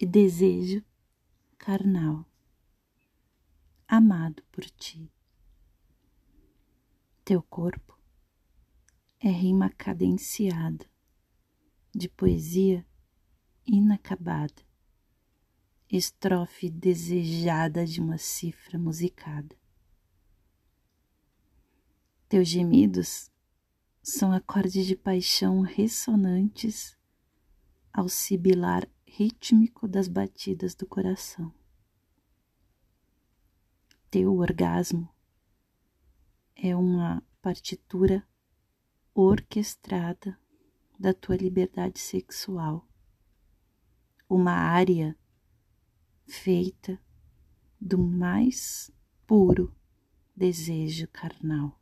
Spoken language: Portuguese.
e desejo carnal, amado por ti. Teu corpo é rima cadenciada de poesia inacabada, estrofe desejada de uma cifra musicada. Teus gemidos são acordes de paixão ressonantes ao sibilar rítmico das batidas do coração. Teu orgasmo é uma partitura orquestrada da tua liberdade sexual, uma área feita do mais puro desejo carnal.